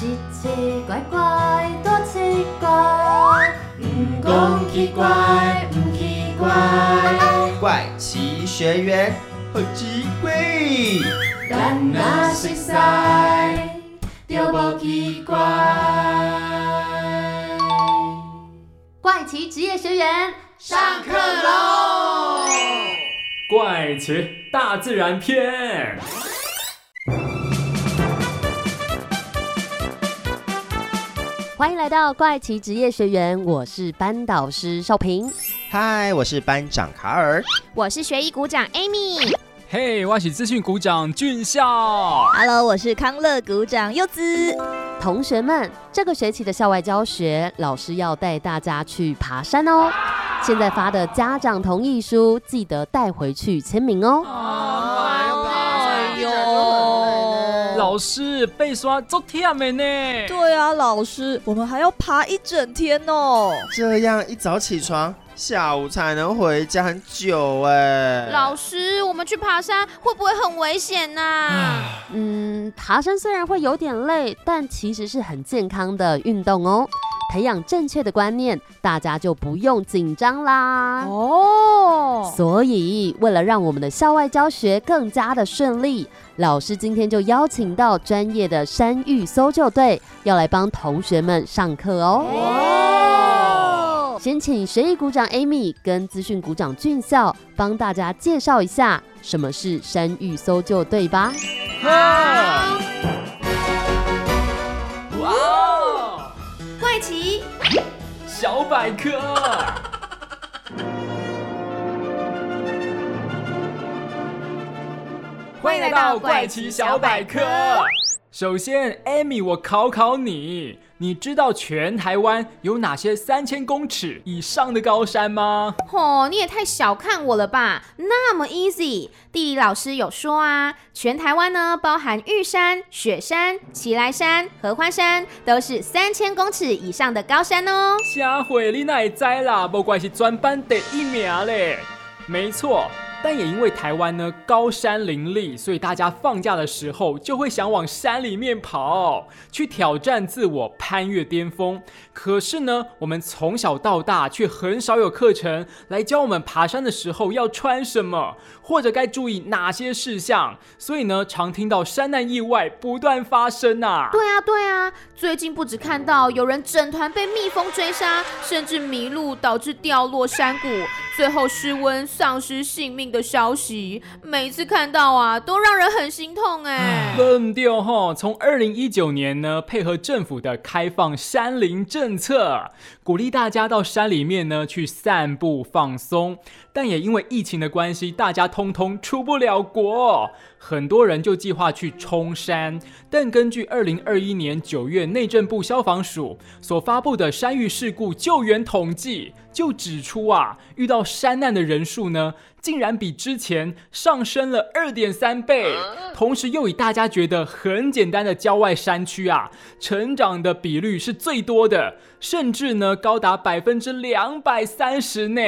奇奇怪怪，多奇怪，唔讲奇怪，唔奇怪，怪奇学员好奇怪，但若熟悉就无奇怪。怪奇职业学员上课喽！怪奇大自然篇。欢迎来到怪奇职业学员，我是班导师少平，嗨，我是班长卡尔，我是学艺股长 Amy，嘿，我是资讯股长俊孝，Hello，我是康乐股长柚子。同学们，这个学期的校外教学，老师要带大家去爬山哦。现在发的家长同意书，记得带回去签名哦。老师被刷做天没呢？对啊，老师，我们还要爬一整天哦。这样一早起床，下午才能回家，很久哎。老师，我们去爬山会不会很危险啊？嗯，爬山虽然会有点累，但其实是很健康的运动哦。培养正确的观念，大家就不用紧张啦。哦，所以为了让我们的校外教学更加的顺利，老师今天就邀请到专业的山域搜救队，要来帮同学们上课哦。先请学艺股长 Amy 跟资讯股长俊孝帮大家介绍一下什么是山域搜救队吧。哇！怪奇小百科，欢迎来到怪奇小百科。首先，Amy，我考考你。你知道全台湾有哪些三千公尺以上的高山吗？哦，你也太小看我了吧！那么 easy，地理老师有说啊，全台湾呢包含玉山、雪山、奇来山、合欢山，都是三千公尺以上的高山哦。下回你哪知啦？不怪是专班第一名嘞。没错。但也因为台湾呢高山林立，所以大家放假的时候就会想往山里面跑，去挑战自我，攀越巅峰。可是呢，我们从小到大却很少有课程来教我们爬山的时候要穿什么，或者该注意哪些事项。所以呢，常听到山难意外不断发生啊。对啊，对啊，最近不止看到有人整团被蜜蜂追杀，甚至迷路导致掉落山谷，最后失温丧失性命。的消息，每次看到啊，都让人很心痛哎。笨掉哈！从二零一九年呢，配合政府的开放山林政策，鼓励大家到山里面呢去散步放松。但也因为疫情的关系，大家通通通出不了国，很多人就计划去冲山。但根据二零二一年九月内政部消防署所发布的山域事故救援统计，就指出啊，遇到山难的人数呢，竟然比之前上升了二点三倍。同时，又以大家觉得很简单的郊外山区啊，成长的比率是最多的，甚至呢高达百分之两百三十呢，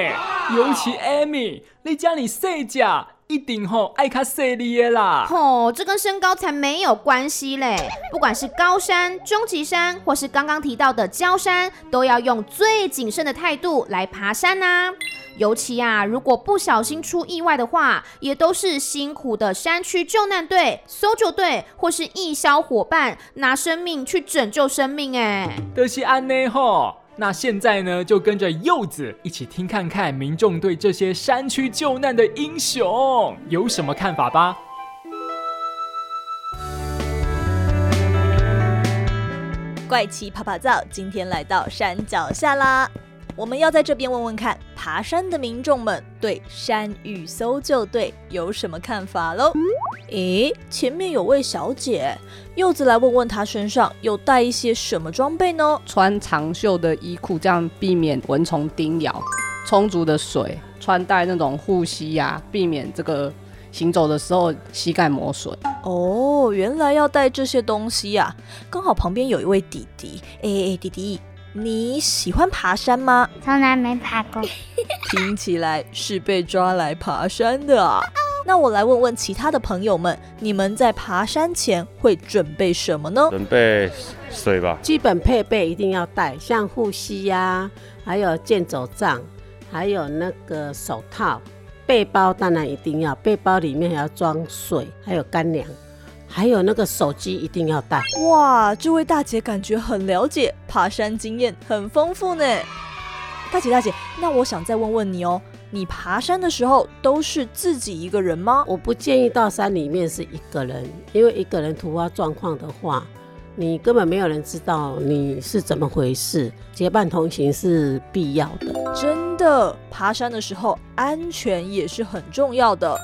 尤其。Amy，你家你细甲一定吼爱卡细哩的啦。吼，这跟身高才没有关系嘞。不管是高山、中级山，或是刚刚提到的焦山，都要用最谨慎的态度来爬山呐。尤其啊，如果不小心出意外的话，也都是辛苦的山区救难队、搜救队或是义消伙伴拿生命去拯救生命。哎，都是安内吼。那现在呢，就跟着柚子一起听看看民众对这些山区救难的英雄有什么看法吧。怪奇爬爬灶今天来到山脚下啦，我们要在这边问问看，爬山的民众们对山域搜救队有什么看法喽？诶，前面有位小姐，柚子来问问她身上有带一些什么装备呢？穿长袖的衣裤，这样避免蚊虫叮咬；充足的水，穿戴那种护膝呀，避免这个行走的时候膝盖磨损。哦，原来要带这些东西呀！刚好旁边有一位弟弟，哎，弟弟，你喜欢爬山吗？从来没爬过。听起来是被抓来爬山的啊。那我来问问其他的朋友们，你们在爬山前会准备什么呢？准备水吧，基本配备一定要带，像护膝呀，还有健走杖，还有那个手套。背包当然一定要，背包里面还要装水，还有干粮，还有那个手机一定要带。哇，这位大姐感觉很了解，爬山经验很丰富呢。大姐大姐，那我想再问问你哦。你爬山的时候都是自己一个人吗？我不建议到山里面是一个人，因为一个人突发状况的话，你根本没有人知道你是怎么回事。结伴同行是必要的，真的。爬山的时候安全也是很重要的。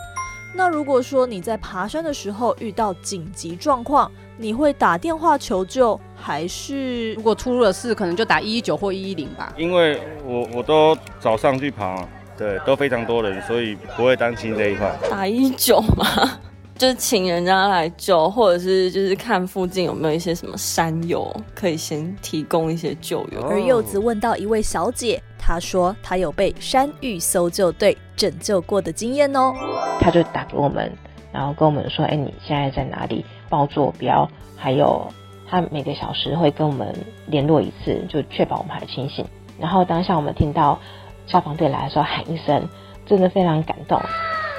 那如果说你在爬山的时候遇到紧急状况，你会打电话求救，还是如果出了事，可能就打一一九或一一零吧？因为我我都早上去爬。对，都非常多人，所以不会担心这一块。打一九吗，就是请人家来救，或者是就是看附近有没有一些什么山友可以先提供一些救援。而柚子问到一位小姐，他说他有被山域搜救队拯救过的经验哦。他就打给我们，然后跟我们说：“哎，你现在在哪里？报坐标。”还有他每个小时会跟我们联络一次，就确保我们还清醒。然后当下我们听到。消防队来的时候喊一声，真的非常感动。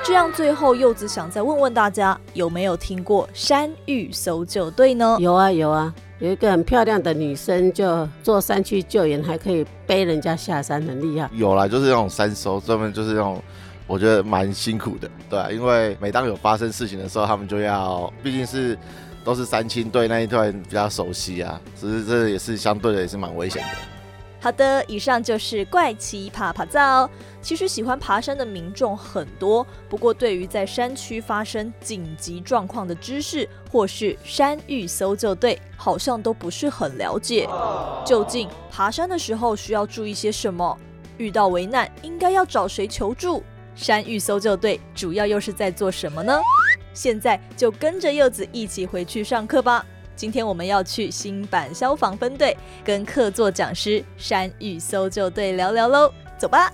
这样，最后柚子想再问问大家，有没有听过山域搜救队呢？有啊，有啊，有一个很漂亮的女生，就做山区救援，还可以背人家下山，很厉害。有啦，就是那种山搜，专门就是那种，我觉得蛮辛苦的，对，啊因为每当有发生事情的时候，他们就要，毕竟是都是三清队那一段比较熟悉啊，只是这也是相对的也是蛮危险的。好的，以上就是怪奇爬爬造。其实喜欢爬山的民众很多，不过对于在山区发生紧急状况的知识，或是山域搜救队，好像都不是很了解。究竟爬山的时候需要注意些什么？遇到危难应该要找谁求助？山域搜救队主要又是在做什么呢？现在就跟着柚子一起回去上课吧。今天我们要去新版消防分队，跟客座讲师山域搜救队聊聊喽，走吧。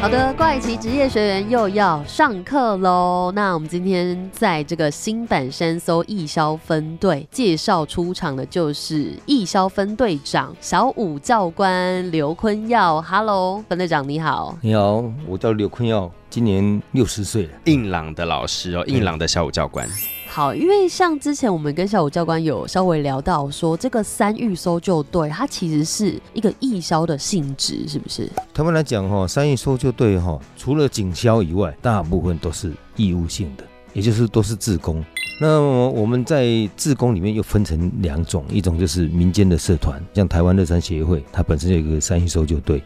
好的，怪奇职业学员又要上课喽。那我们今天在这个新版山搜义消分队介绍出场的就是义消分队长小武教官刘坤耀。Hello，分队长你好。你好，我叫刘坤耀，今年六十岁了。硬朗的老师哦，硬朗的小武教官。好，因为像之前我们跟小武教官有稍微聊到说，这个三域搜救队它其实是一个义消的性质，是不是？他们来讲哈，三域搜救队哈，除了警消以外，大部分都是义务性的，也就是都是自工。那我们在自工里面又分成两种，一种就是民间的社团，像台湾乐山协会，它本身有一个三域搜救队。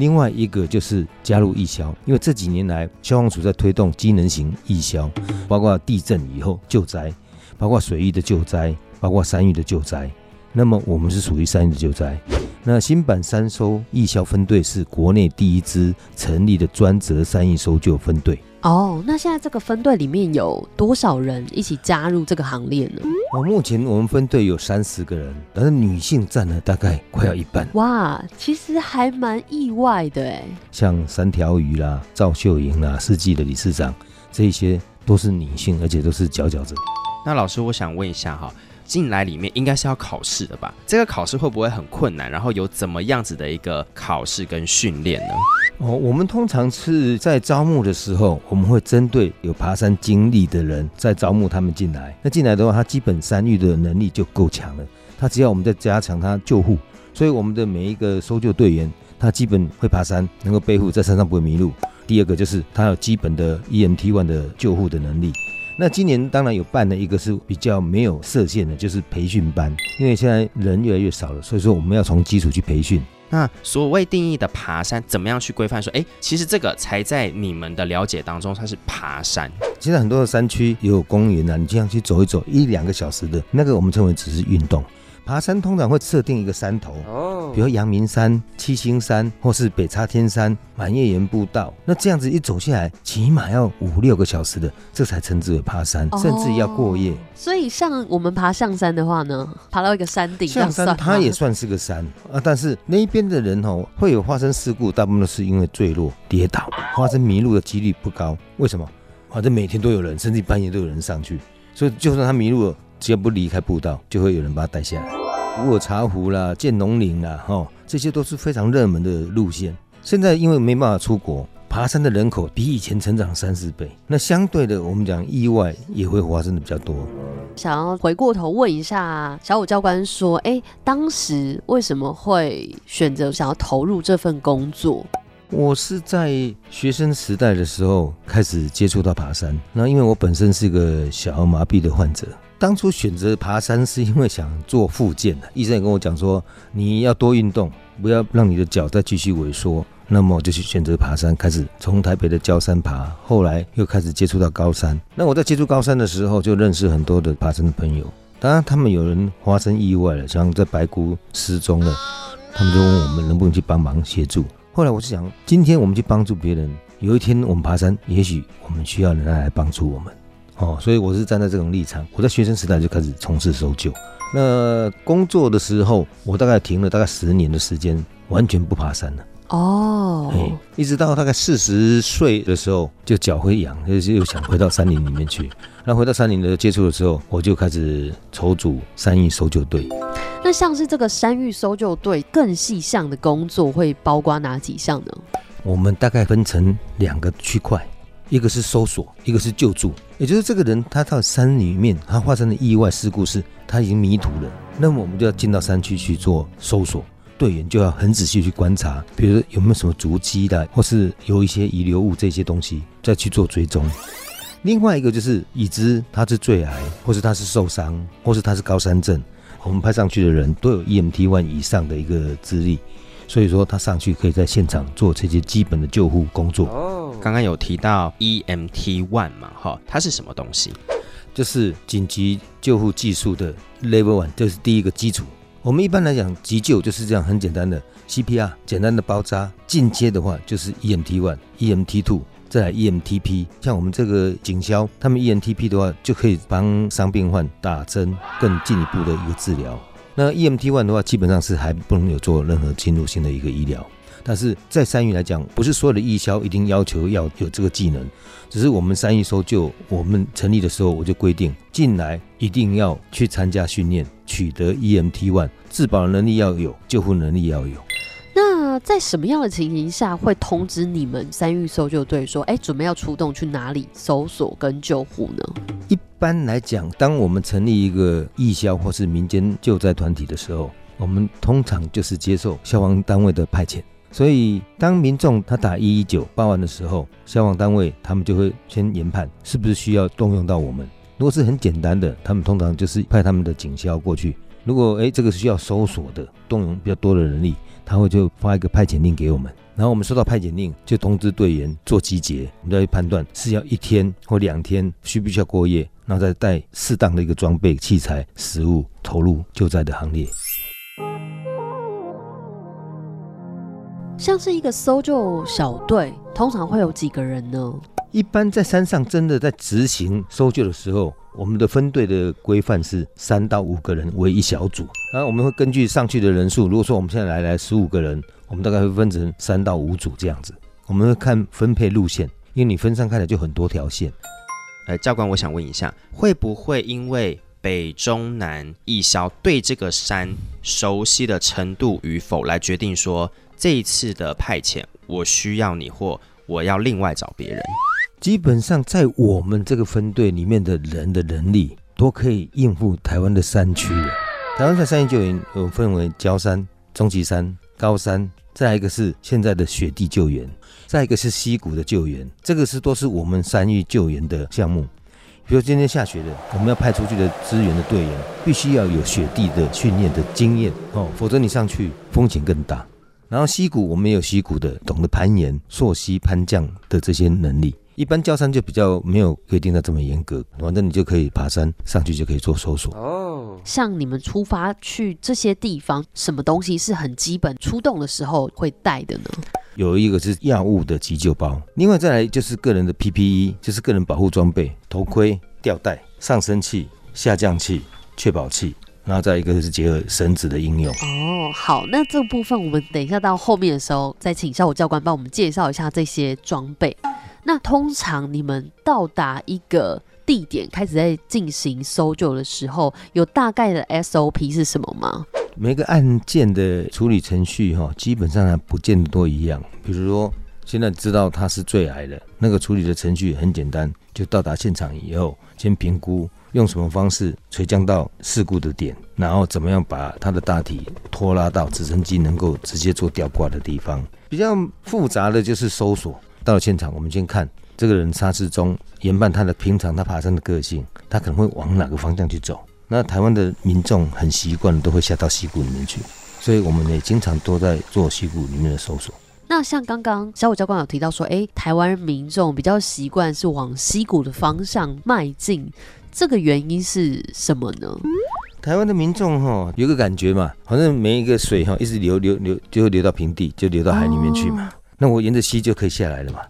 另外一个就是加入义消，因为这几年来消防署在推动机能型义消，包括地震以后救灾，包括水域的救灾，包括山域的救灾。那么我们是属于山域的救灾。那新版三收义消分队是国内第一支成立的专责山域搜救分队。哦，那现在这个分队里面有多少人一起加入这个行列呢？哦目前我们分队有三十个人，但是女性占了大概快要一半。哇，其实还蛮意外的哎。像三条鱼啦、赵秀莹啦、世纪的理事长，这些都是女性，而且都是佼佼者。那老师，我想问一下哈。进来里面应该是要考试的吧？这个考试会不会很困难？然后有怎么样子的一个考试跟训练呢？哦，我们通常是在招募的时候，我们会针对有爬山经历的人，在招募他们进来。那进来的话，他基本山域的能力就够强了。他只要我们在加强他救护，所以我们的每一个搜救队员，他基本会爬山，能够背负在山上不会迷路。第二个就是他有基本的 EMT one 的救护的能力。那今年当然有办的一个是比较没有设限的，就是培训班，因为现在人越来越少了，所以说我们要从基础去培训。那所谓定义的爬山，怎么样去规范？说，哎，其实这个才在你们的了解当中，它是爬山。现在很多的山区也有公园啊，你这样去走一走，一两个小时的那个，我们称为只是运动。爬山通常会设定一个山头，哦，比如阳明山、七星山，或是北叉天山、满月岩步道。那这样子一走下来，起码要五六个小时的，这才称之为爬山，甚至要过夜。所以像我们爬象山的话呢，爬到一个山顶，象山它也算是个山啊，但是那边的人哦，会有发生事故，大部分都是因为坠落、跌倒，发生迷路的几率不高。为什么？反正每天都有人，甚至半夜都有人上去，所以就算他迷路了。只要不离开步道，就会有人把他带下来。卧茶湖啦、建龙岭啦，哈，这些都是非常热门的路线。现在因为没办法出国，爬山的人口比以前成长三四倍。那相对的，我们讲意外也会发生的比较多。想要回过头问一下小五教官说：“哎，当时为什么会选择想要投入这份工作？”我是在学生时代的时候开始接触到爬山。那因为我本身是一个小儿麻痹的患者。当初选择爬山是因为想做复健的，医生也跟我讲说，你要多运动，不要让你的脚再继续萎缩。那么我就去选择爬山，开始从台北的焦山爬，后来又开始接触到高山。那我在接触高山的时候，就认识很多的爬山的朋友。当然，他们有人发生意外了，像在白姑失踪了，他们就问我们能不能去帮忙协助。后来我就想，今天我们去帮助别人，有一天我们爬山，也许我们需要人来帮助我们。哦，所以我是站在这种立场。我在学生时代就开始从事搜救，那工作的时候，我大概停了大概十年的时间，完全不爬山了。哦，一直到大概四十岁的时候，就脚会痒，就是又想回到山林里面去。那回到山林的接触的时候，我就开始筹组山域搜救队。那像是这个山域搜救队更细项的工作会包括哪几项呢？我们大概分成两个区块。一个是搜索，一个是救助，也就是这个人他到山里面，他发生的意外事故是他已经迷途了，那么我们就要进到山区去做搜索，队员就要很仔细去观察，比如说有没有什么足迹的，或是有一些遗留物这些东西，再去做追踪。另外一个就是已知他是坠崖，或是他是受伤，或是他是高山症，我们派上去的人都有 EMT one 以上的一个资历。所以说，他上去可以在现场做这些基本的救护工作。刚刚有提到 EMT One 嘛，哈，它是什么东西？就是紧急救护技术的 Level One，这是第一个基础。我们一般来讲，急救就是这样很简单的 CPR，简单的包扎。进阶的话就是 EMT One、EMT Two，再来 EMTP。像我们这个警消，他们 EMTP 的话，就可以帮伤病患打针，更进一步的一个治疗。那 EMT one 的话，基本上是还不能有做任何侵入性的一个医疗。但是在三育来讲，不是所有的义消一定要求要有这个技能，只是我们三育搜救，我们成立的时候我就规定，进来一定要去参加训练，取得 EMT one，自保能力要有，救护能力要有。那在什么样的情形下会通知你们三育搜救队说，哎，准备要出动去哪里搜索跟救护呢？一般来讲，当我们成立一个义消或是民间救灾团体的时候，我们通常就是接受消防单位的派遣。所以，当民众他打一一九报案的时候，消防单位他们就会先研判是不是需要动用到我们。如果是很简单的，他们通常就是派他们的警消过去。如果哎这个需要搜索的，动用比较多的人力。他会就发一个派遣令给我们，然后我们收到派遣令就通知队员做集结，我们再去判断是要一天或两天，需不需要过夜，然后再带适当的一个装备、器材、食物投入救灾的行列。像是一个搜救小队，通常会有几个人呢？一般在山上真的在执行搜救的时候。我们的分队的规范是三到五个人为一小组，然后我们会根据上去的人数，如果说我们现在来来十五个人，我们大概会分成三到五组这样子。我们会看分配路线，因为你分散开来就很多条线。呃，教官，我想问一下，会不会因为北中南一消对这个山熟悉的程度与否来决定说这一次的派遣我需要你或我要另外找别人？基本上，在我们这个分队里面的人的能力，都可以应付台湾的山区了。台湾在山域救援有分为焦山、中旗山、高山，再一个是现在的雪地救援，再一个是溪谷的救援。这个是都是我们山域救援的项目。比如今天下雪的，我们要派出去的支援的队员，必须要有雪地的训练的经验哦，否则你上去风险更大。然后溪谷，我们也有溪谷的，懂得攀岩、溯溪、攀降的这些能力。一般教山就比较没有规定的这么严格，反正你就可以爬山上去就可以做搜索。哦，像你们出发去这些地方，什么东西是很基本出动的时候会带的呢？有一个是药物的急救包，另外再来就是个人的 PPE，就是个人保护装备，头盔、吊带、上升器、下降器、确保器。然后再一个是结合绳子的应用哦。好，那这部分我们等一下到后面的时候再请小武教官帮我们介绍一下这些装备。那通常你们到达一个地点开始在进行搜救的时候，有大概的 SOP 是什么吗？每个案件的处理程序哈，基本上还不见得都一样。比如说现在知道他是坠崖的，那个处理的程序很简单，就到达现场以后先评估。用什么方式垂降到事故的点，然后怎么样把它的大体拖拉到直升机能够直接做吊挂的地方？比较复杂的就是搜索。到了现场，我们先看这个人沙失中，研判他的平常他爬山的个性，他可能会往哪个方向去走。那台湾的民众很习惯都会下到溪谷里面去，所以我们也经常都在做溪谷里面的搜索。那像刚刚小武教官有提到说，哎，台湾民众比较习惯是往溪谷的方向迈进。这个原因是什么呢？台湾的民众哈有个感觉嘛，好像每一个水哈一直流流流就会流到平地，就流到海里面去嘛。那我沿着溪就可以下来了嘛。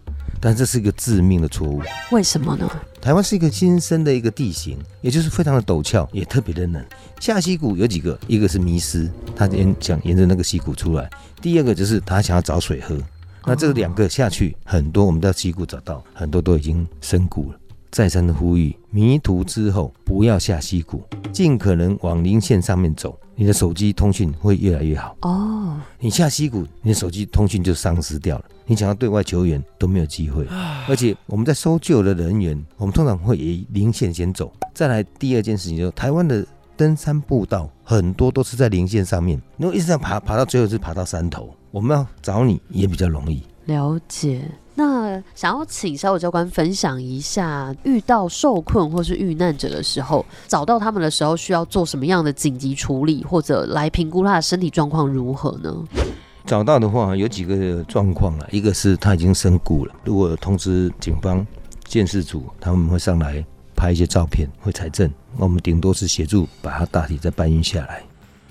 但这是一个致命的错误。为什么呢？台湾是一个新生的一个地形，也就是非常的陡峭，也特别的冷。下溪谷有几个，一个是迷失，他沿想沿着那个溪谷出来；第二个就是他想要找水喝。那这两个下去，很多我们在溪谷找到很多都已经深谷了。再三的呼吁，迷途之后不要下溪谷，尽可能往零线上面走，你的手机通讯会越来越好。哦，你下溪谷，你的手机通讯就丧失掉了，你想要对外求援都没有机会。而且我们在搜救的人员，我们通常会以零线先走。再来第二件事情，就是台湾的登山步道很多都是在零线上面，如果一直这样爬，爬到最后是爬到山头，我们要找你也比较容易。了解。那想要请小武教官分享一下，遇到受困或是遇难者的时候，找到他们的时候需要做什么样的紧急处理，或者来评估他的身体状况如何呢？找到的话有几个状况啊，一个是他已经身故了，如果通知警方建设组，他们会上来拍一些照片，会采证，我们顶多是协助把他大体再搬运下来。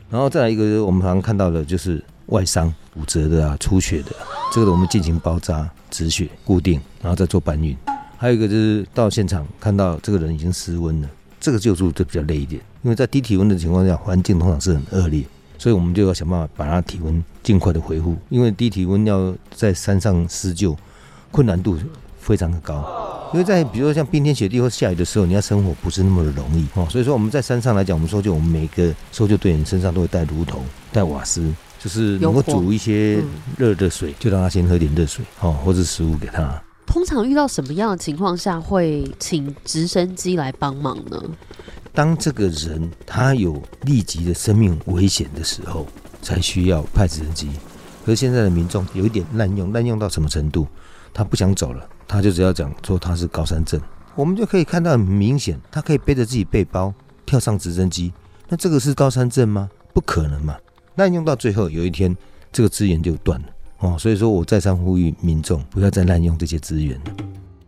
然后再来一个，我们常常看到的就是外伤、骨折的啊、出血的，这个我们进行包扎。止血固定，然后再做搬运。还有一个就是到现场看到这个人已经失温了，这个救助就比较累一点，因为在低体温的情况下，环境通常是很恶劣，所以我们就要想办法把他体温尽快的恢复。因为低体温要在山上施救，困难度非常的高。因为在比如说像冰天雪地或下雨的时候，你要生火不是那么的容易哦。所以说我们在山上来讲，我们搜救，我们每个搜救队员身上都会带炉头、带瓦斯。就是能够煮一些热的水，就让他先喝点热水，哦，或者食物给他。通常遇到什么样的情况下会请直升机来帮忙呢？当这个人他有立即的生命危险的时候，才需要派直升机。可是现在的民众有一点滥用，滥用到什么程度？他不想走了，他就只要讲说他是高山症，我们就可以看到很明显，他可以背着自己背包跳上直升机。那这个是高山症吗？不可能嘛。滥用到最后，有一天这个资源就断了哦，所以说我再三呼吁民众不要再滥用这些资源了。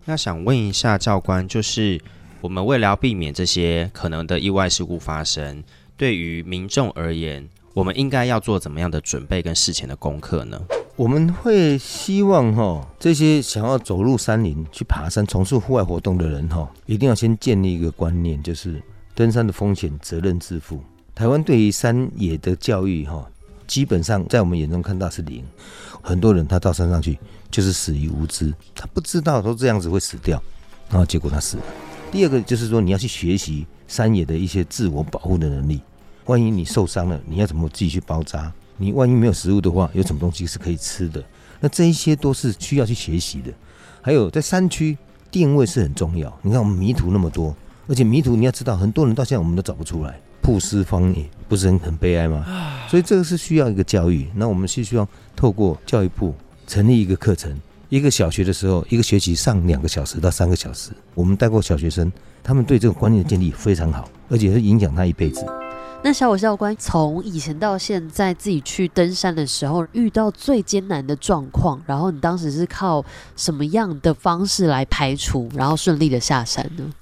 那想问一下教官，就是我们为了要避免这些可能的意外事故发生，对于民众而言，我们应该要做怎么样的准备跟事前的功课呢？我们会希望哈，这些想要走入山林去爬山、从事户外活动的人哈，一定要先建立一个观念，就是登山的风险责任自负。台湾对于山野的教育，哈，基本上在我们眼中看到是零。很多人他到山上去就是死于无知，他不知道说这样子会死掉，然后结果他死了。第二个就是说你要去学习山野的一些自我保护的能力。万一你受伤了，你要怎么自己去包扎？你万一没有食物的话，有什么东西是可以吃的？那这一些都是需要去学习的。还有在山区定位是很重要。你看我们迷途那么多，而且迷途你要知道，很多人到现在我们都找不出来。曝尸荒野不是很很悲哀吗？所以这个是需要一个教育。那我们是希望透过教育部成立一个课程，一个小学的时候，一个学期上两个小时到三个小时。我们带过小学生，他们对这个观念的建立非常好，而且是影响他一辈子。那小五教官从以前到现在自己去登山的时候，遇到最艰难的状况，然后你当时是靠什么样的方式来排除，然后顺利的下山呢？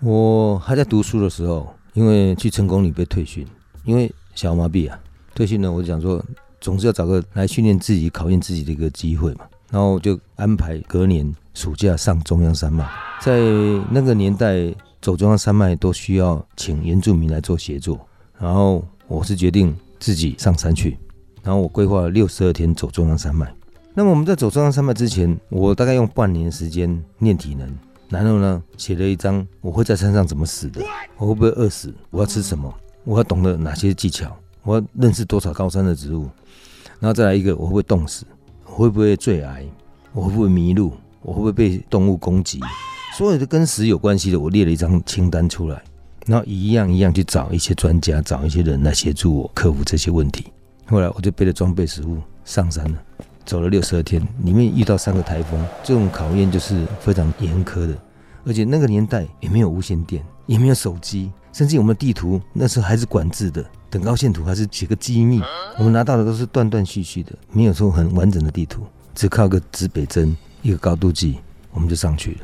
我还在读书的时候，因为去成功里被退训，因为小麻痹啊，退训呢，我就想说，总是要找个来训练自己、考验自己的一个机会嘛，然后就安排隔年暑假上中央山脉，在那个年代走中央山脉都需要请原住民来做协助。然后我是决定自己上山去，然后我规划了六十二天走中央山脉。那么我们在走中央山脉之前，我大概用半年时间练体能，然后呢写了一张我会在山上怎么死的，我会不会饿死，我要吃什么，我要懂得哪些技巧，我要认识多少高山的植物，然后再来一个我会不会冻死，我会不会坠崖，我会不会迷路，我会不会被动物攻击，所有的跟死有关系的，我列了一张清单出来。然后一样一样去找一些专家，找一些人来协助我克服这些问题。后来我就背着装备食物上山了，走了六十二天，里面遇到三个台风，这种考验就是非常严苛的。而且那个年代也没有无线电，也没有手机，甚至我们的地图那时候还是管制的，等高线图还是写个机密。我们拿到的都是断断续续的，没有说很完整的地图，只靠个指北针一个高度计，我们就上去了。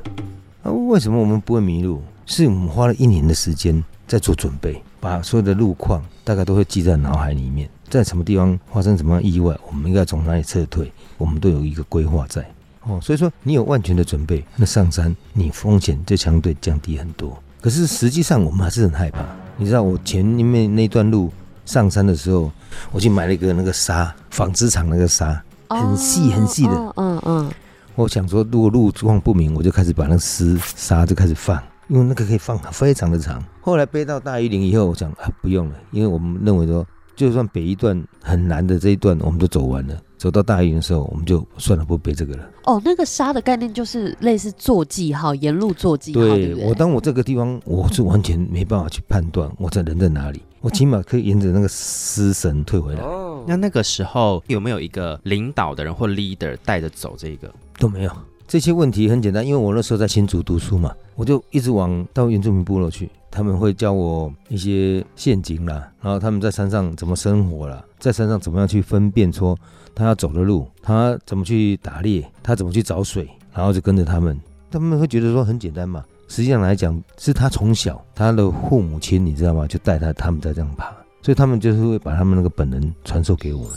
啊，为什么我们不会迷路？是我们花了一年的时间在做准备，把所有的路况大概都会记在脑海里面，在什么地方发生什么意外，我们应该从哪里撤退，我们都有一个规划在。哦，所以说你有万全的准备，那上山你风险就相对降低很多。可是实际上我们还是很害怕。你知道我前面那段路上山的时候，我去买了一个那个沙，纺织厂那个沙，很细很细的。嗯嗯。我想说，如果路况不明，我就开始把那个丝沙就开始放。因为那个可以放非常的长。后来背到大榆林以后，我想啊不用了，因为我们认为说，就算北一段很难的这一段，我们都走完了，走到大营的时候，我们就算了，不背这个了。哦，那个沙的概念就是类似坐记号，沿路坐记号。对我当我这个地方，我是完全没办法去判断我在人在哪里，我起码可以沿着那个尸神退回来。哦，那那个时候有没有一个领导的人或 leader 带着走这个？都没有。这些问题很简单，因为我那时候在新竹读书嘛，我就一直往到原住民部落去，他们会教我一些陷阱啦，然后他们在山上怎么生活啦，在山上怎么样去分辨说他要走的路，他怎么去打猎，他怎么去找水，然后就跟着他们，他们会觉得说很简单嘛，实际上来讲是他从小他的父母亲你知道吗，就带他他们在这样爬，所以他们就是会把他们那个本能传授给我们。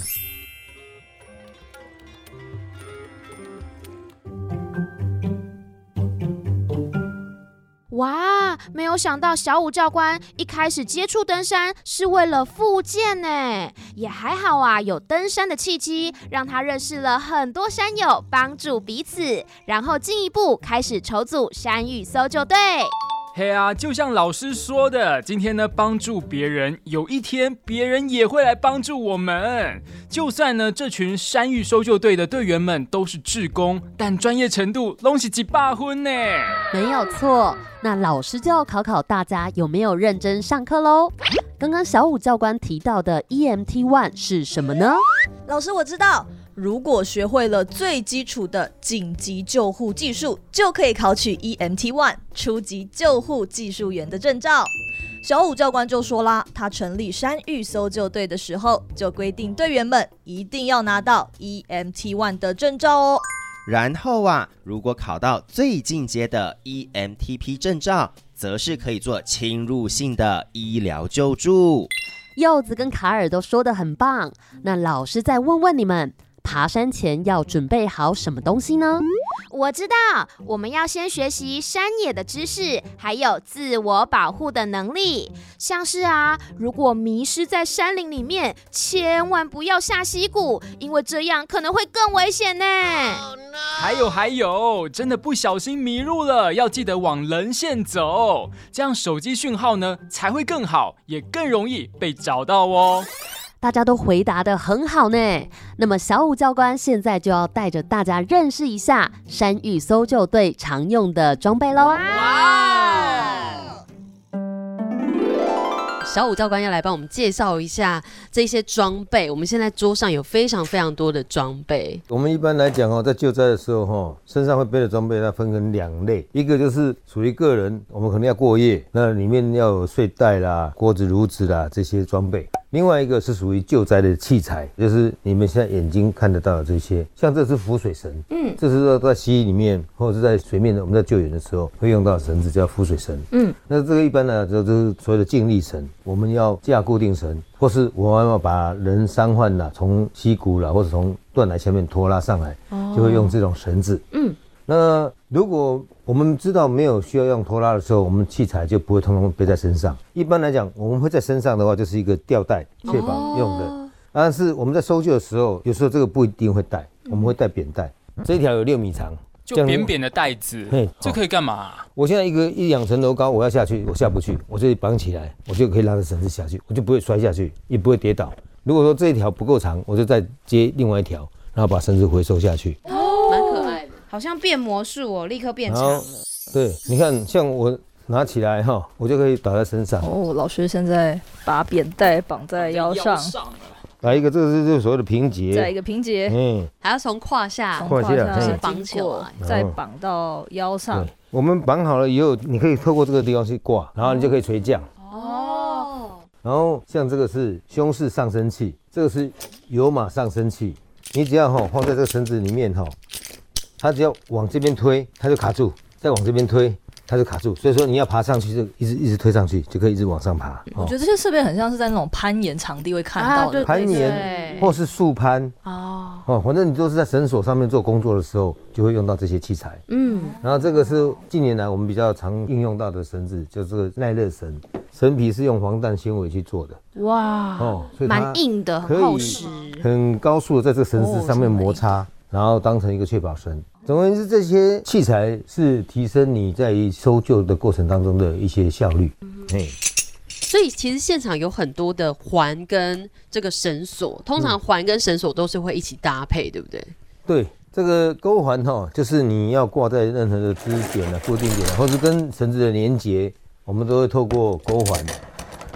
哇，没有想到小五教官一开始接触登山是为了复健呢，也还好啊，有登山的契机，让他认识了很多山友，帮助彼此，然后进一步开始筹组山域搜救队。嘿啊，就像老师说的，今天呢帮助别人，有一天别人也会来帮助我们。就算呢这群山域搜救队的队员们都是志工，但专业程度拢是几百分呢。没有错，那老师就要考考大家有没有认真上课喽。刚刚小五教官提到的 EMT One 是什么呢？老师我知道。如果学会了最基础的紧急救护技术，就可以考取 EMT One 初级救护技术员的证照。小五教官就说啦，他成立山域搜救队的时候，就规定队员们一定要拿到 EMT One 的证照哦。然后啊，如果考到最进阶的 EMTP 证照，则是可以做侵入性的医疗救助。柚子跟卡尔都说的很棒，那老师再问问你们。爬山前要准备好什么东西呢？我知道，我们要先学习山野的知识，还有自我保护的能力。像是啊，如果迷失在山林里面，千万不要下溪谷，因为这样可能会更危险呢。还有还有，真的不小心迷路了，要记得往人线走，这样手机讯号呢才会更好，也更容易被找到哦。大家都回答的很好呢，那么小五教官现在就要带着大家认识一下山域搜救队常用的装备喽。哇小五教官要来帮我们介绍一下这些装备。我们现在桌上有非常非常多的装备。我们一般来讲哦，在救灾的时候哈，身上会背的装备，它分成两类，一个就是属于个人，我们可能要过夜，那里面要有睡袋啦、锅子、炉子啦这些装备。另外一个是属于救灾的器材，就是你们现在眼睛看得到的这些，像这是浮水绳，嗯，这是在在溪里面或者是在水面的，我们在救援的时候会用到绳子，叫浮水绳，嗯，那这个一般呢就是所谓的静力绳，我们要架固定绳，或是我们要把人伤患呐从溪谷啦或者从断崖下面拖拉上来，就会用这种绳子，嗯。那如果我们知道没有需要用拖拉的时候，我们器材就不会通通背在身上。一般来讲，我们会在身上的话，就是一个吊带，确保用的。但是我们在搜救的时候，有时候这个不一定会带，我们会带扁带。这一条有六米长，就扁扁的带子，这可以干嘛？我现在一个一两层楼高，我要下去，我下不去，我就绑起来，我就可以拉着绳子下去，我就不会摔下去，也不会跌倒。如果说这一条不够长，我就再接另外一条，然后把绳子回收下去。好像变魔术哦，立刻变长了。对，你看，像我拿起来哈，我就可以打在身上。哦，老师现在把扁带绑在腰上。来一个，这个是就所谓的平结。再一个平结。嗯，还要从胯下，胯下绑起来，再绑到腰上。我们绑好了以后，你可以透过这个地方去挂，然后你就可以垂降。哦。然后像这个是胸式上升器，这个是有马上升器，你只要哈放在这个绳子里面哈。它只要往这边推，它就卡住；再往这边推，它就卡住。所以说你要爬上去，就一直一直推上去，就可以一直往上爬。我觉得这些设备很像是在那种攀岩场地会看到的，攀岩或是速攀哦哦，反正你都是在绳索上面做工作的时候，就会用到这些器材。嗯，然后这个是近年来我们比较常应用到的绳子，就是耐热绳，绳皮是用黄弹纤维去做的。哇哦，蛮硬的，很厚实，很高速的在这个绳子上面摩擦，然后当成一个确保绳。总而言之，这些器材是提升你在搜救的过程当中的一些效率。哎，所以其实现场有很多的环跟这个绳索，通常环跟绳索都是会一起搭配，对不对？对，这个钩环哈，就是你要挂在任何的支点啊、固定点，或是跟绳子的连接，我们都会透过钩环。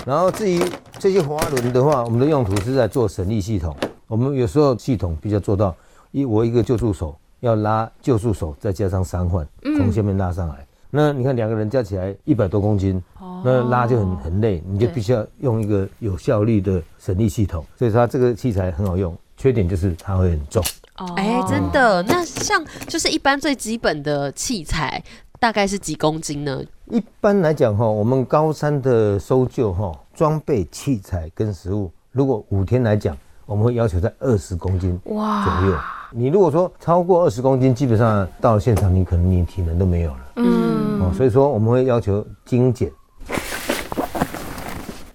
然后至于这些滑轮的话，我们的用途是在做省力系统。我们有时候系统比较做到一我一个救助手。要拉救助手，再加上伤患，从下面拉上来。那你看两个人加起来一百多公斤，那拉就很很累，你就必须要用一个有效率的省力系统。所以说它这个器材很好用，缺点就是它会很重。哦，哎，真的。那像就是一般最基本的器材，大概是几公斤呢？一般来讲哈，我们高山的搜救哈，装备器材跟食物，如果五天来讲，我们会要求在二十公斤左右。你如果说超过二十公斤，基本上到了现场，你可能连体能都没有了。嗯，哦，所以说我们会要求精简。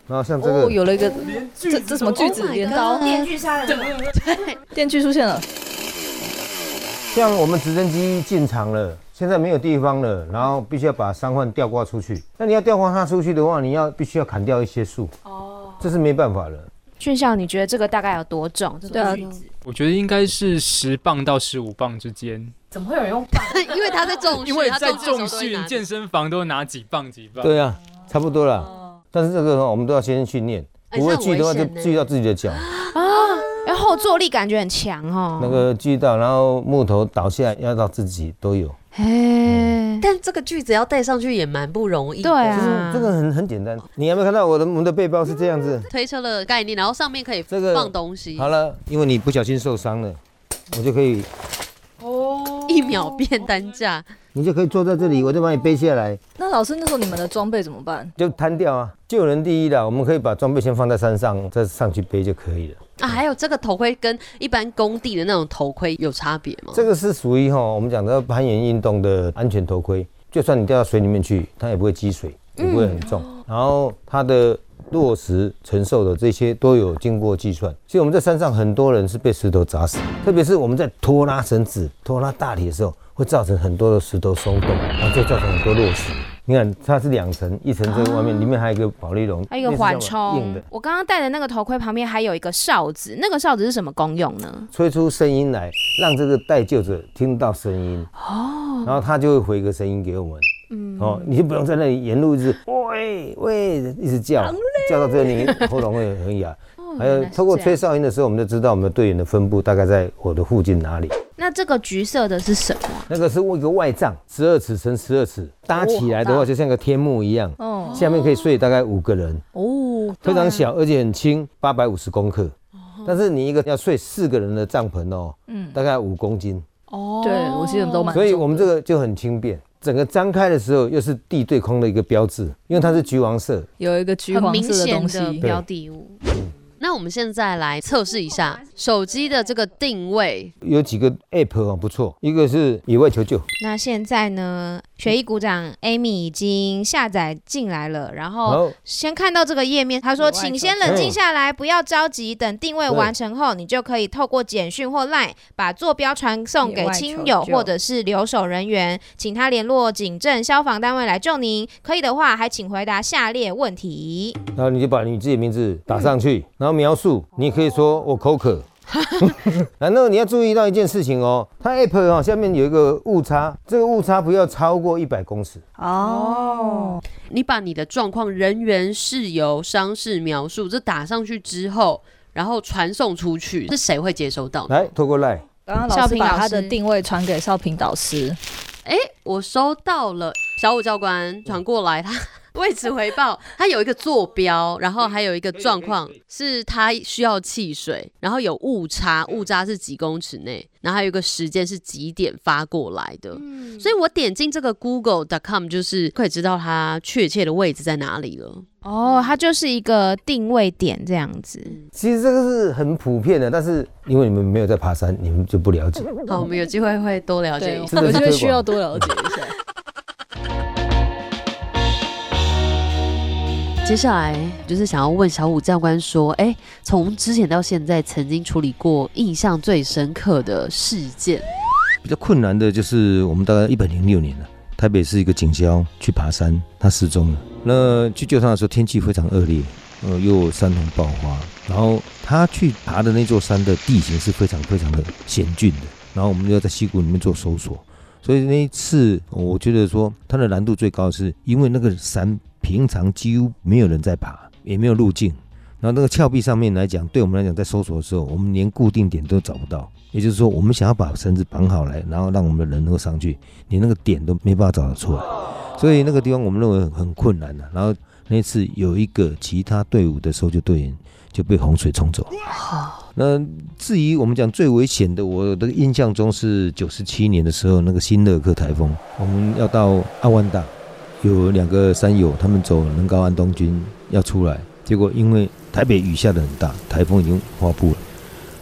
然后像这个，有了一个这这什么锯子？镰刀？电锯杀人？对，电锯出现了。像我们直升机进场了，现在没有地方了，然后必须要把伤患吊挂出去。那你要吊挂他出去的话，你要必须要砍掉一些树。哦，这是没办法了。俊孝，你觉得这个大概有多重？这个？我觉得应该是十磅到十五磅之间。怎么会有人用磅？因为他在重 训，因为在重训，健身房都拿几磅几磅。对啊，差不多了。但是这个我们都要先训练，不会锯的话就锯到自己的脚 啊。然后坐力感觉很强哦。那个锯到，然后木头倒下压到自己都有。哎，但这个句子要带上去也蛮不容易。对啊，这个很很简单。你有没有看到我的我们的背包是这样子？推车的概念，然后上面可以这个放东西。好了，因为你不小心受伤了，我就可以哦，一秒变单价。你就可以坐在这里，我就把你背下来。那老师，那时候你们的装备怎么办？就摊掉啊，救人第一的，我们可以把装备先放在山上，再上去背就可以了。啊，还有这个头盔跟一般工地的那种头盔有差别吗？这个是属于哈，我们讲的攀岩运动的安全头盔，就算你掉到水里面去，它也不会积水，也不会很重。然后它的落石承受的这些都有经过计算。所以我们在山上很多人是被石头砸死，特别是我们在拖拉绳子、拖拉大体的时候。会造成很多的石头松动，然后就造成很多落石。你看，它是两层，一层在外面，里面还有一个保利龙，还有一个缓冲。我刚刚戴的那个头盔旁边还有一个哨子，那个哨子是什么功用呢？吹出声音来，让这个戴救者听到声音。哦。然后他就会回个声音给我们。嗯，哦，你就不用在那里沿路一直喂喂一直叫，叫到最后你喉咙会很哑。还有透过吹哨音的时候，我们就知道我们的队员的分布大概在我的附近哪里。那这个橘色的是什么？那个是一个外帐，十二尺乘十二尺，搭起来的话就像个天幕一样。哦，下面可以睡大概五个人。哦，非常小，而且很轻，八百五十公克。但是你一个要睡四个人的帐篷哦，嗯，大概五公斤。哦，对我记得都蛮。所以我们这个就很轻便，整个张开的时候又是地对空的一个标志，因为它是橘黄色，有一个橘黄色的东西。标的物。那我们现在来测试一下手机的这个定位，有几个 app 哦不错，一个是野外求救。那现在呢，学艺鼓掌 Amy 已经下载进来了，然后先看到这个页面，他说，请先冷静下来，不要着急，等定位完成后，你就可以透过简讯或 Line 把坐标传送给亲友或者是留守人员，请他联络警政消防单位来救您。可以的话，还请回答下列问题。然后你就把你自己的名字打上去，然后。描述，你可以说我口渴。然后你要注意到一件事情哦，它 app 哦下面有一个误差，这个误差不要超过一百公尺。哦，你把你的状况、人员、事由、伤势描述这打上去之后，然后传送出去，是谁会接收到？来，透过来。刚刚老师把他的定位传给少平导师。哎，我收到了，小五教官传过来他。位置回报，它有一个坐标，然后还有一个状况是它需要汽水，然后有误差，误差是几公尺内，然后还有一个时间是几点发过来的，所以我点进这个 Google.com 就是可以知道它确切的位置在哪里了。哦，它就是一个定位点这样子。其实这个是很普遍的，但是因为你们没有在爬山，你们就不了解。好，我们有机会会多了解一下，我觉得需要多了解一下。接下来就是想要问小五教官说：“哎，从之前到现在，曾经处理过印象最深刻的事件？比较困难的就是我们大概一百零六年了，台北是一个警校去爬山，他失踪了。那去救他的时候，天气非常恶劣，呃，又山洪爆发，然后他去爬的那座山的地形是非常非常的险峻的。然后我们要在溪谷里面做搜索，所以那一次我觉得说，它的难度最高，是因为那个山。”平常几乎没有人在爬，也没有路径。然后那个峭壁上面来讲，对我们来讲，在搜索的时候，我们连固定点都找不到。也就是说，我们想要把绳子绑好来，然后让我们的人能够上去，连那个点都没办法找得出来。所以那个地方我们认为很困难的。然后那次有一个其他队伍的搜救队员就被洪水冲走。那至于我们讲最危险的，我的印象中是九十七年的时候，那个新乐克台风，我们要到阿万大。有两个山友，他们走能高安东军要出来，结果因为台北雨下的很大，台风已经发布了，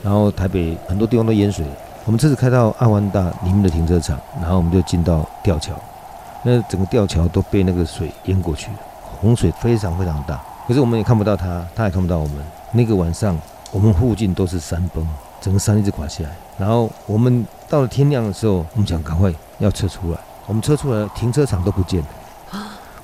然后台北很多地方都淹水。我们车子开到阿湾大里面的停车场，然后我们就进到吊桥，那整个吊桥都被那个水淹过去了，洪水非常非常大。可是我们也看不到他，他也看不到我们。那个晚上，我们附近都是山崩，整个山一直垮下来。然后我们到了天亮的时候，我们想赶快要撤出来，我们撤出来，停车场都不见了。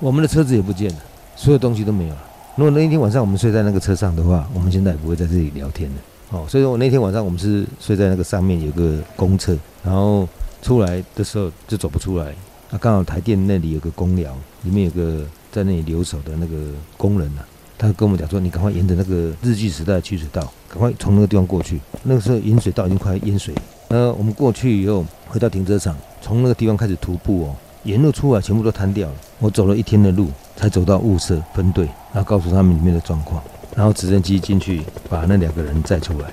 我们的车子也不见了，所有东西都没有了。如果那一天晚上我们睡在那个车上的话，我们现在也不会在这里聊天了。哦，所以说我那天晚上我们是睡在那个上面有个公厕，然后出来的时候就走不出来。那刚好台电那里有个公寮，里面有个在那里留守的那个工人呐，他跟我们讲说：“你赶快沿着那个日据时代的取水道，赶快从那个地方过去。”那个时候引水道已经快淹水。那我们过去以后回到停车场，从那个地方开始徒步哦。沿路出来全部都瘫掉了，我走了一天的路才走到物色分队，然后告诉他们里面的状况，然后直升机进去把那两个人载出来。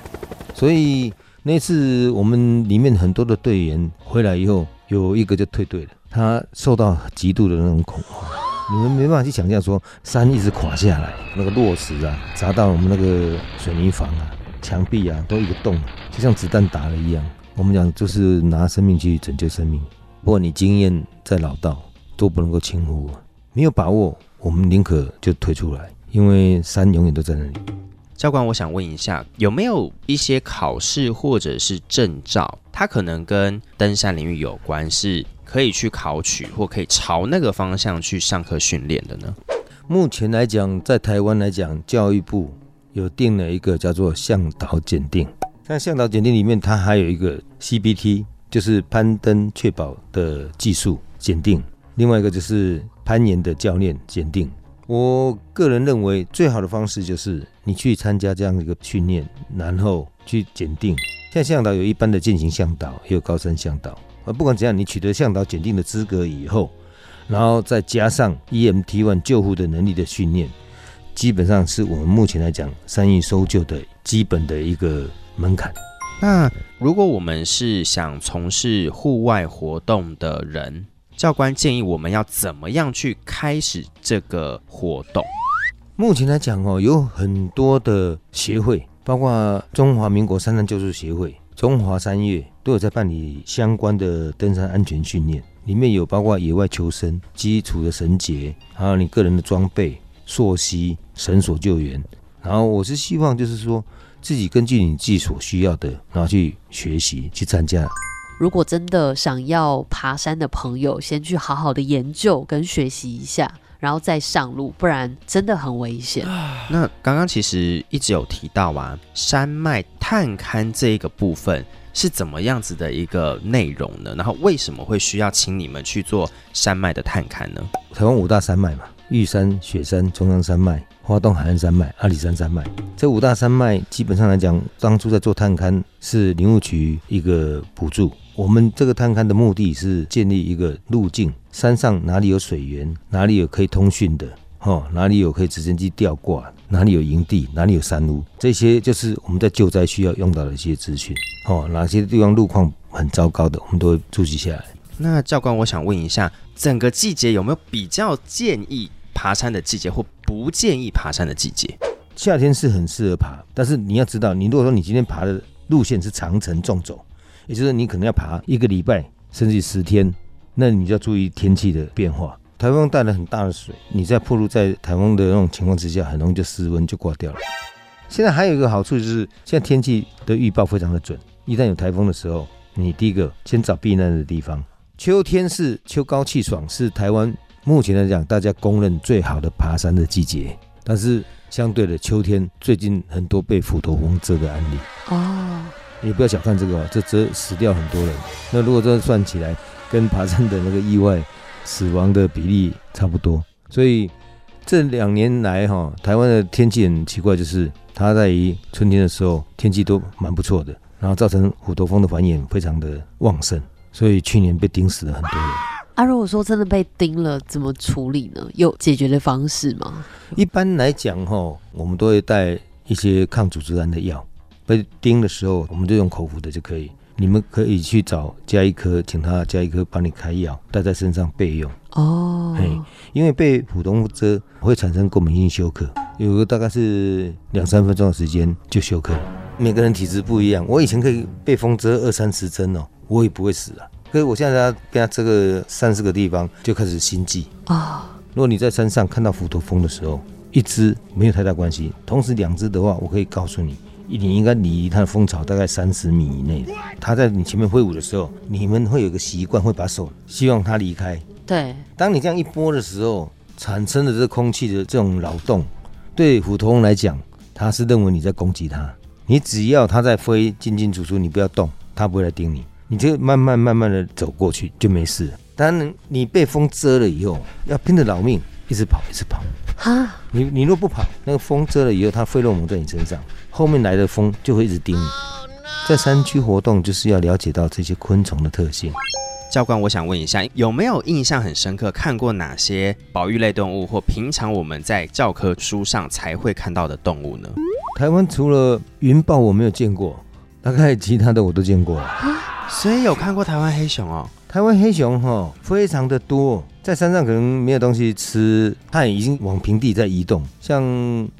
所以那次我们里面很多的队员回来以后，有一个就退队了，他受到极度的那种恐慌。你们没办法去想象，说山一直垮下来，那个落石啊砸到我们那个水泥房啊、墙壁啊，都一个洞，就像子弹打了一样。我们讲就是拿生命去拯救生命。不过你经验再老道，都不能够轻忽。没有把握，我们宁可就退出来，因为山永远都在那里。教官，我想问一下，有没有一些考试或者是证照，它可能跟登山领域有关，是可以去考取或可以朝那个方向去上课训练的呢？目前来讲，在台湾来讲，教育部有定了一个叫做向导检定。在向导检定里面，它还有一个 CBT。就是攀登确保的技术检定，另外一个就是攀岩的教练检定。我个人认为最好的方式就是你去参加这样一个训练，然后去检定。现在向导有一般的践行向导，也有高山向导。而不管怎样，你取得向导检定的资格以后，然后再加上 EMT One 救护的能力的训练，基本上是我们目前来讲山域搜救的基本的一个门槛。那如果我们是想从事户外活动的人，教官建议我们要怎么样去开始这个活动？目前来讲哦，有很多的协会，包括中华民国山难救助协会、中华山岳，都有在办理相关的登山安全训练。里面有包括野外求生、基础的绳结，还有你个人的装备、溯溪、绳索救援。然后我是希望就是说，自己根据你自己所需要的，然后去学习、去参加。如果真的想要爬山的朋友，先去好好的研究跟学习一下，然后再上路，不然真的很危险。那刚刚其实一直有提到啊，山脉探勘这一个部分是怎么样子的一个内容呢？然后为什么会需要请你们去做山脉的探勘呢？台湾五大山脉嘛，玉山、雪山、中央山脉、花东海岸山脉、阿里山山脉，这五大山脉基本上来讲，当初在做探勘是林务局一个补助。我们这个探勘的目的是建立一个路径，山上哪里有水源，哪里有可以通讯的，哈，哪里有可以直升机吊挂，哪里有营地，哪里有山屋，这些就是我们在救灾需要用到的一些资讯，哦，哪些地方路况很糟糕的，我们都会注记下来。那教官，我想问一下，整个季节有没有比较建议爬山的季节，或不建议爬山的季节？夏天是很适合爬，但是你要知道，你如果说你今天爬的路线是长程纵走。也就是你可能要爬一个礼拜，甚至十天，那你就要注意天气的变化。台风带来很大的水，你在暴露在台风的那种情况之下，很容易就失温就挂掉了。现在还有一个好处就是，现在天气的预报非常的准。一旦有台风的时候，你第一个先找避难的地方。秋天是秋高气爽，是台湾目前来讲大家公认最好的爬山的季节。但是相对的，秋天最近很多被斧头风遮的案例。哦。你不要小看这个，这折死掉很多人。那如果这算起来，跟爬山的那个意外死亡的比例差不多。所以这两年来哈，台湾的天气很奇怪，就是它在于春天的时候天气都蛮不错的，然后造成虎头蜂的繁衍非常的旺盛，所以去年被叮死了很多人。啊，如果说真的被叮了，怎么处理呢？有解决的方式吗？一般来讲哈，我们都会带一些抗组织胺的药。被叮的时候，我们就用口服的就可以。你们可以去找加一科，请他加一科帮你开药，带在身上备用。哦，嘿，因为被普通蛰会产生过敏性休克，有个大概是两三分钟的时间就休克。每个人体质不一样，我以前可以被风蛰二三十针哦，我也不会死啊。可是我现在在跟他这个三四个地方，就开始心悸啊。如果你在山上看到虎头蜂的时候，一只没有太大关系，同时两只的话，我可以告诉你。你应该离它的蜂巢大概三十米以内。它在你前面挥舞的时候，你们会有个习惯，会把手希望它离开。对。当你这样一拨的时候，产生的这空气的这种扰动，对虎头蜂来讲，它是认为你在攻击它。你只要它在飞进进出出，你不要动，它不会来盯你。你就慢慢慢慢的走过去就没事。当然，你被风遮了以后，要拼着老命一直跑，一直跑。啊。你你若不跑，那个风遮了以后，它费洛蒙在你身上。后面来的风就会一直盯你。在山区活动就是要了解到这些昆虫的特性。教官，我想问一下，有没有印象很深刻看过哪些保育类动物，或平常我们在教科书上才会看到的动物呢？台湾除了云豹我没有见过，大概其他的我都见过了。所以有看过台湾黑熊哦。台湾黑熊哈非常的多，在山上可能没有东西吃，它已经往平地在移动，像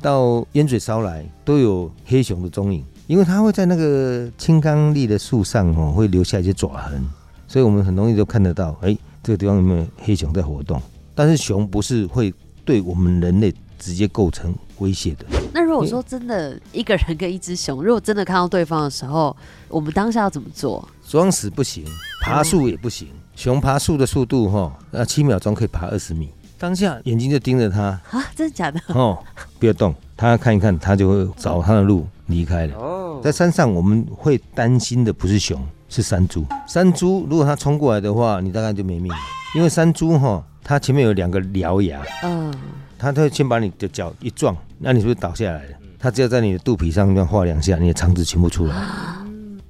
到烟嘴烧来都有黑熊的踪影，因为它会在那个青冈栎的树上哦，会留下一些爪痕，所以我们很容易就看得到，哎，这个地方有没有黑熊在活动？但是熊不是会对我们人类直接构成威胁的。那如果说真的一个人跟一只熊，如果真的看到对方的时候，我们当下要怎么做？装死不行，爬树也不行。熊爬树的速度哈，那七秒钟可以爬二十米。当下眼睛就盯着它啊，真的假的？哦，不要动，它看一看，它就会找它的路离开了。哦，在山上我们会担心的不是熊，是山猪。山猪如果它冲过来的话，你大概就没命。因为山猪哈，它前面有两个獠牙，嗯，它会先把你的脚一撞，那你是不是倒下来了？他只要在你的肚皮上面画两下，你的肠子全部出来。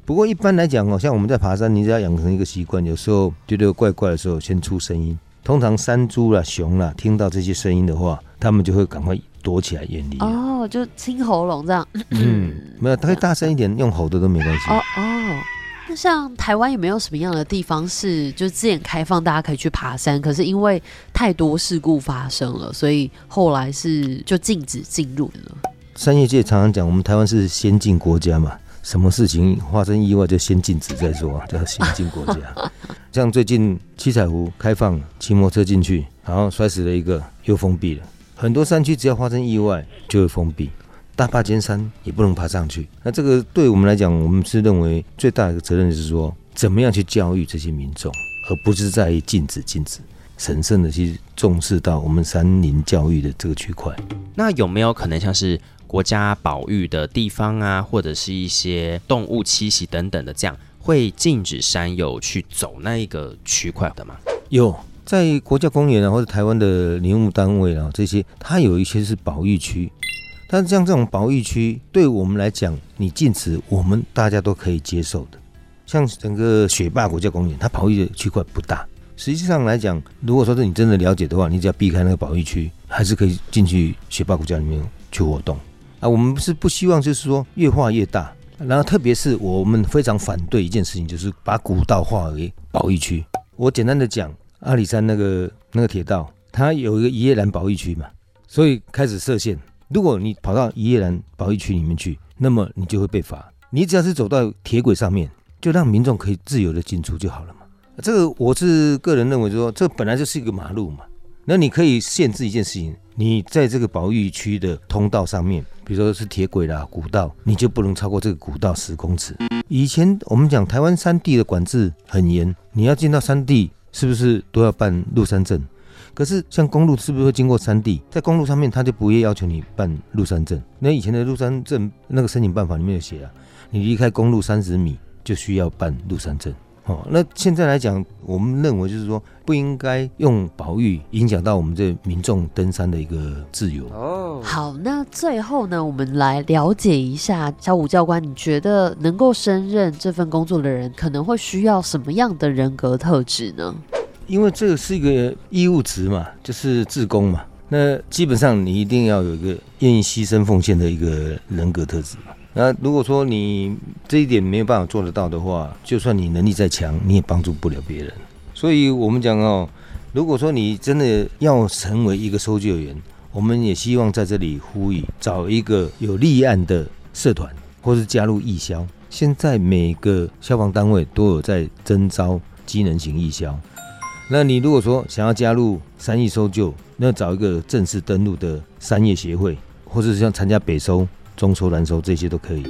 不过一般来讲哦，像我们在爬山，你只要养成一个习惯，有时候觉得怪怪的时候，先出声音。通常山猪啦、熊啦，听到这些声音的话，他们就会赶快躲起来远离。哦，就清喉咙这样。嗯，没有，它可以大声一点，用吼的都没关系。哦哦，那像台湾有没有什么样的地方是就是之前开放大家可以去爬山，可是因为太多事故发生了，所以后来是就禁止进入了？商业界常常讲，我们台湾是先进国家嘛。什么事情发生意外就先禁止再说，叫先进国家。像最近七彩湖开放骑摩托车进去，然后摔死了一个，又封闭了。很多山区只要发生意外就会封闭，大坝尖山也不能爬上去。那这个对我们来讲，我们是认为最大的一个责任就是说，怎么样去教育这些民众，而不是在于禁止禁止，神圣的去重视到我们山林教育的这个区块。那有没有可能像是？国家保育的地方啊，或者是一些动物栖息等等的，这样会禁止山友去走那一个区块的吗？有，在国家公园啊，或者台湾的林务单位啊，这些它有一些是保育区。但是像这种保育区，对我们来讲，你禁止我们大家都可以接受的。像整个雪霸国家公园，它保育的区块不大。实际上来讲，如果说是你真的了解的话，你只要避开那个保育区，还是可以进去雪霸国家里面去活动。啊，我们是不希望就是说越画越大，然后特别是我们非常反对一件事情，就是把古道划为保育区。我简单的讲，阿里山那个那个铁道，它有一个一叶兰保育区嘛，所以开始设限。如果你跑到一叶兰保育区里面去，那么你就会被罚。你只要是走到铁轨上面，就让民众可以自由的进出就好了嘛。这个我是个人认为，说这本来就是一个马路嘛，那你可以限制一件事情，你在这个保育区的通道上面。比如说是铁轨啦、古道，你就不能超过这个古道十公尺。以前我们讲台湾山地的管制很严，你要进到山地是不是都要办入山证？可是像公路是不是会经过山地？在公路上面他就不会要求你办入山证。那以前的入山证那个申请办法里面有写啊，你离开公路三十米就需要办入山证。哦，那现在来讲，我们认为就是说，不应该用保育影响到我们这民众登山的一个自由。哦，好，那最后呢，我们来了解一下小武教官，你觉得能够胜任这份工作的人，可能会需要什么样的人格特质呢？因为这个是一个义务职嘛，就是自工嘛，那基本上你一定要有一个愿意牺牲奉献的一个人格特质嘛。那如果说你这一点没有办法做得到的话，就算你能力再强，你也帮助不了别人。所以我们讲哦，如果说你真的要成为一个搜救员，我们也希望在这里呼吁，找一个有立案的社团，或是加入义消。现在每个消防单位都有在征招机能型义消。那你如果说想要加入三义搜救，那找一个正式登录的三业协会，或者是像参加北搜。中收、南收这些都可以，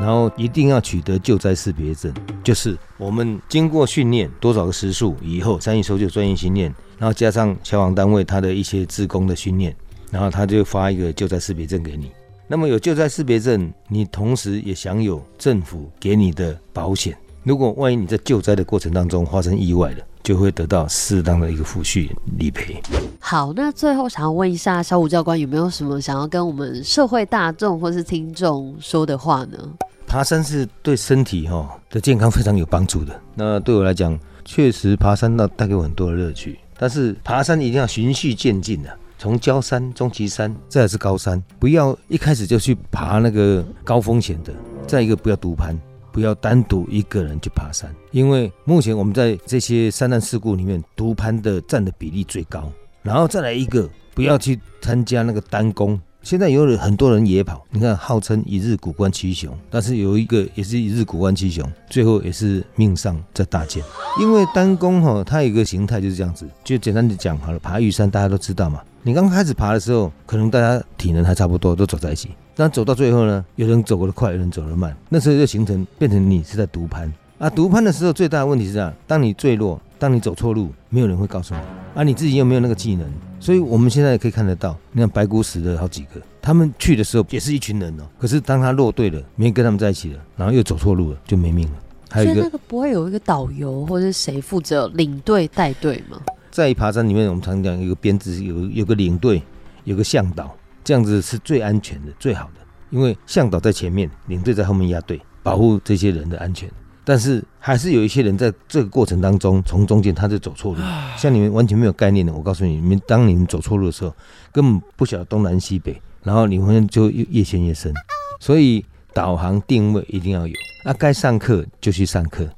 然后一定要取得救灾识别证，就是我们经过训练多少个时数以后，三一搜救专业训练，然后加上消防单位他的一些职工的训练，然后他就发一个救灾识别证给你。那么有救灾识别证，你同时也享有政府给你的保险。如果万一你在救灾的过程当中发生意外了，就会得到适当的一个抚恤理赔。好，那最后想要问一下小武教官，有没有什么想要跟我们社会大众或是听众说的话呢？爬山是对身体哈的健康非常有帮助的。那对我来讲，确实爬山那带给我很多的乐趣。但是爬山一定要循序渐进的，从焦山、中旗山，再是高山，不要一开始就去爬那个高风险的。再一个，不要独攀。不要单独一个人去爬山，因为目前我们在这些山难事故里面，独攀的占的比例最高。然后再来一个，不要去参加那个单攻。现在有很多人野跑，你看号称一日古关七雄，但是有一个也是一日古关七雄，最后也是命丧在大剑。因为单攻哈，它有一个形态就是这样子，就简单的讲好了，爬玉山大家都知道嘛。你刚开始爬的时候，可能大家体能还差不多，都走在一起。但走到最后呢，有人走得快，有人走得慢，那时候就形成变成你是在独攀啊。独攀的时候最大的问题是这样：当你坠落，当你走错路，没有人会告诉你啊。你自己又没有那个技能，所以我们现在也可以看得到，你看白骨死的好几个，他们去的时候也是一群人哦。可是当他落队了，没跟他们在一起了，然后又走错路了，就没命了。还有一个，那个不会有一个导游或者谁负责领队带队吗？在爬山里面，我们常讲有个编制，有有个领队，有个向导，这样子是最安全的、最好的。因为向导在前面，领队在后面压队，保护这些人的安全。但是还是有一些人在这个过程当中，从中间他就走错路。像你们完全没有概念的，我告诉你，你们当你们走错路的时候，根本不晓得东南西北，然后你们就越陷越深。所以导航定位一定要有。那该上课就去上课。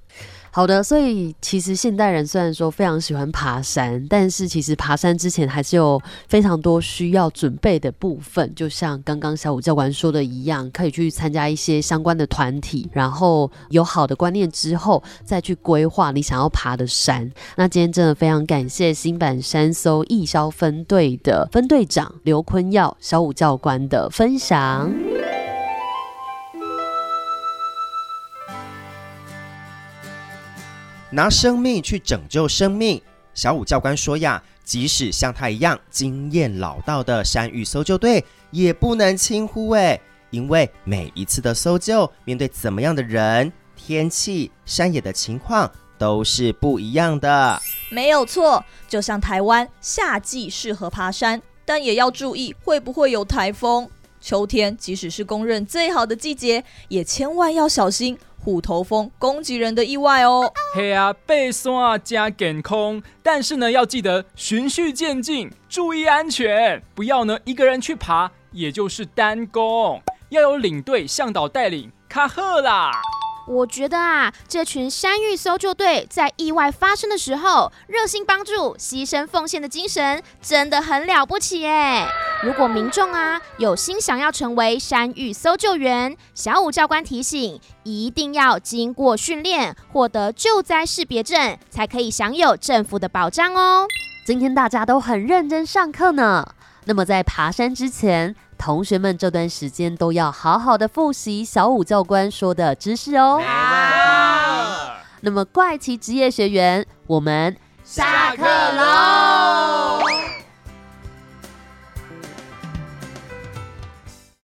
好的，所以其实现代人虽然说非常喜欢爬山，但是其实爬山之前还是有非常多需要准备的部分。就像刚刚小五教官说的一样，可以去参加一些相关的团体，然后有好的观念之后，再去规划你想要爬的山。那今天真的非常感谢新版山搜义消分队的分队长刘坤耀小五教官的分享。拿生命去拯救生命，小五教官说呀，即使像他一样经验老道的山域搜救队，也不能轻忽哎，因为每一次的搜救，面对怎么样的人、天气、山野的情况，都是不一样的。没有错，就像台湾夏季适合爬山，但也要注意会不会有台风。秋天即使是公认最好的季节，也千万要小心。虎头蜂攻击人的意外哦，嘿啊，背山加健康，但是呢，要记得循序渐进，注意安全，不要呢一个人去爬，也就是单攻，要有领队向导带领，卡赫啦。我觉得啊，这群山域搜救队在意外发生的时候，热心帮助、牺牲奉献的精神真的很了不起哎！如果民众啊有心想要成为山域搜救员，小五教官提醒，一定要经过训练，获得救灾识别证，才可以享有政府的保障哦。今天大家都很认真上课呢，那么在爬山之前。同学们这段时间都要好好的复习小五教官说的知识哦。那么怪奇职业学员，我们下课喽。